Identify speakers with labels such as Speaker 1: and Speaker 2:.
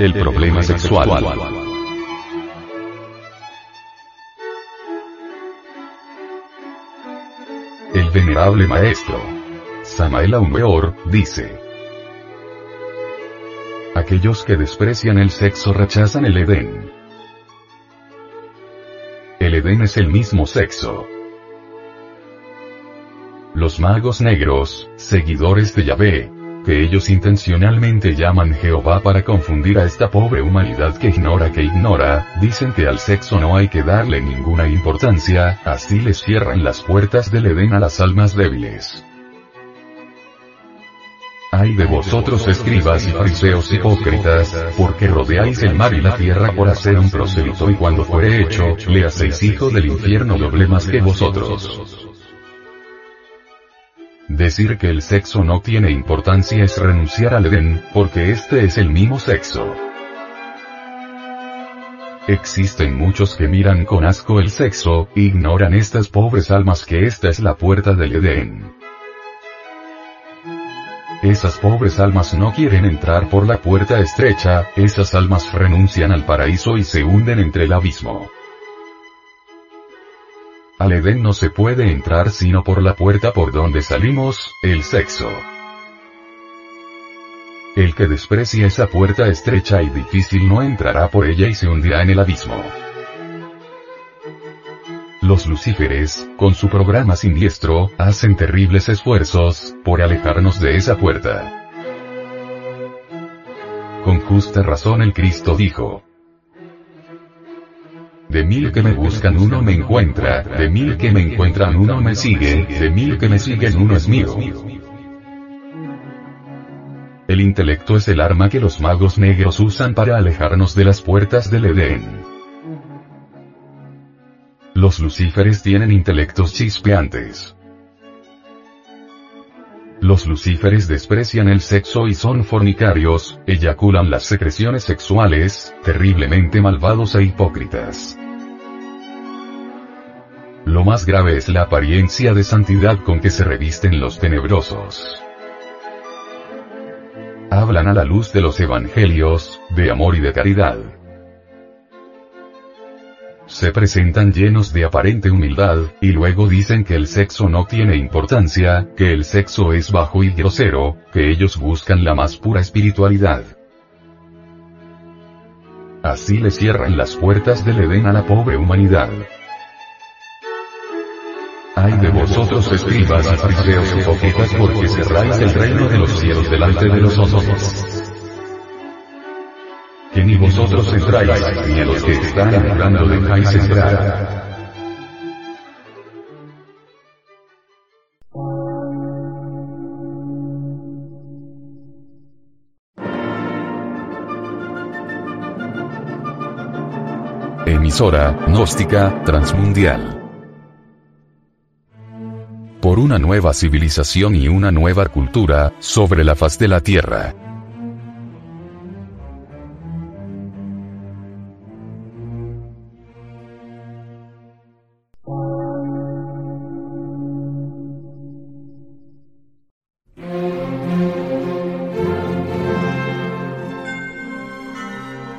Speaker 1: El problema sexual. El venerable maestro Samael Aumeor dice: Aquellos que desprecian el sexo rechazan el Edén. El Edén es el mismo sexo. Los magos negros, seguidores de Yahvé, que ellos intencionalmente llaman Jehová para confundir a esta pobre humanidad que ignora que ignora, dicen que al sexo no hay que darle ninguna importancia, así les cierran las puertas del Edén a las almas débiles. Ay de vosotros escribas y fariseos hipócritas, porque rodeáis el mar y la tierra por hacer un prosélito y cuando fuere hecho, le hacéis hijo del infierno doble más que vosotros. Decir que el sexo no tiene importancia es renunciar al Edén, porque este es el mismo sexo. Existen muchos que miran con asco el sexo, ignoran estas pobres almas que esta es la puerta del Edén. Esas pobres almas no quieren entrar por la puerta estrecha, esas almas renuncian al paraíso y se hunden entre el abismo. Al Edén no se puede entrar sino por la puerta por donde salimos, el sexo. El que desprecia esa puerta estrecha y difícil no entrará por ella y se hundirá en el abismo. Los lucíferes, con su programa siniestro, hacen terribles esfuerzos, por alejarnos de esa puerta. Con justa razón el Cristo dijo, de mil que me buscan uno me encuentra, de mil que me encuentran uno me sigue, de mil que me siguen uno es mío. El intelecto es el arma que los magos negros usan para alejarnos de las puertas del Edén. Los lucíferes tienen intelectos chispeantes. Los lucíferes desprecian el sexo y son fornicarios, eyaculan las secreciones sexuales, terriblemente malvados e hipócritas. Lo más grave es la apariencia de santidad con que se revisten los tenebrosos. Hablan a la luz de los evangelios, de amor y de caridad. Se presentan llenos de aparente humildad, y luego dicen que el sexo no tiene importancia, que el sexo es bajo y grosero, que ellos buscan la más pura espiritualidad. Así le cierran las puertas del Edén a la pobre humanidad. Ay de vosotros escribas y fariseos porque cerráis el reino de los cielos delante de los ojos. Que ni vosotros entráis, ni a los que están entrando dejáis entrar. Emisora, gnóstica, transmundial por una nueva civilización y una nueva cultura, sobre la faz de la Tierra.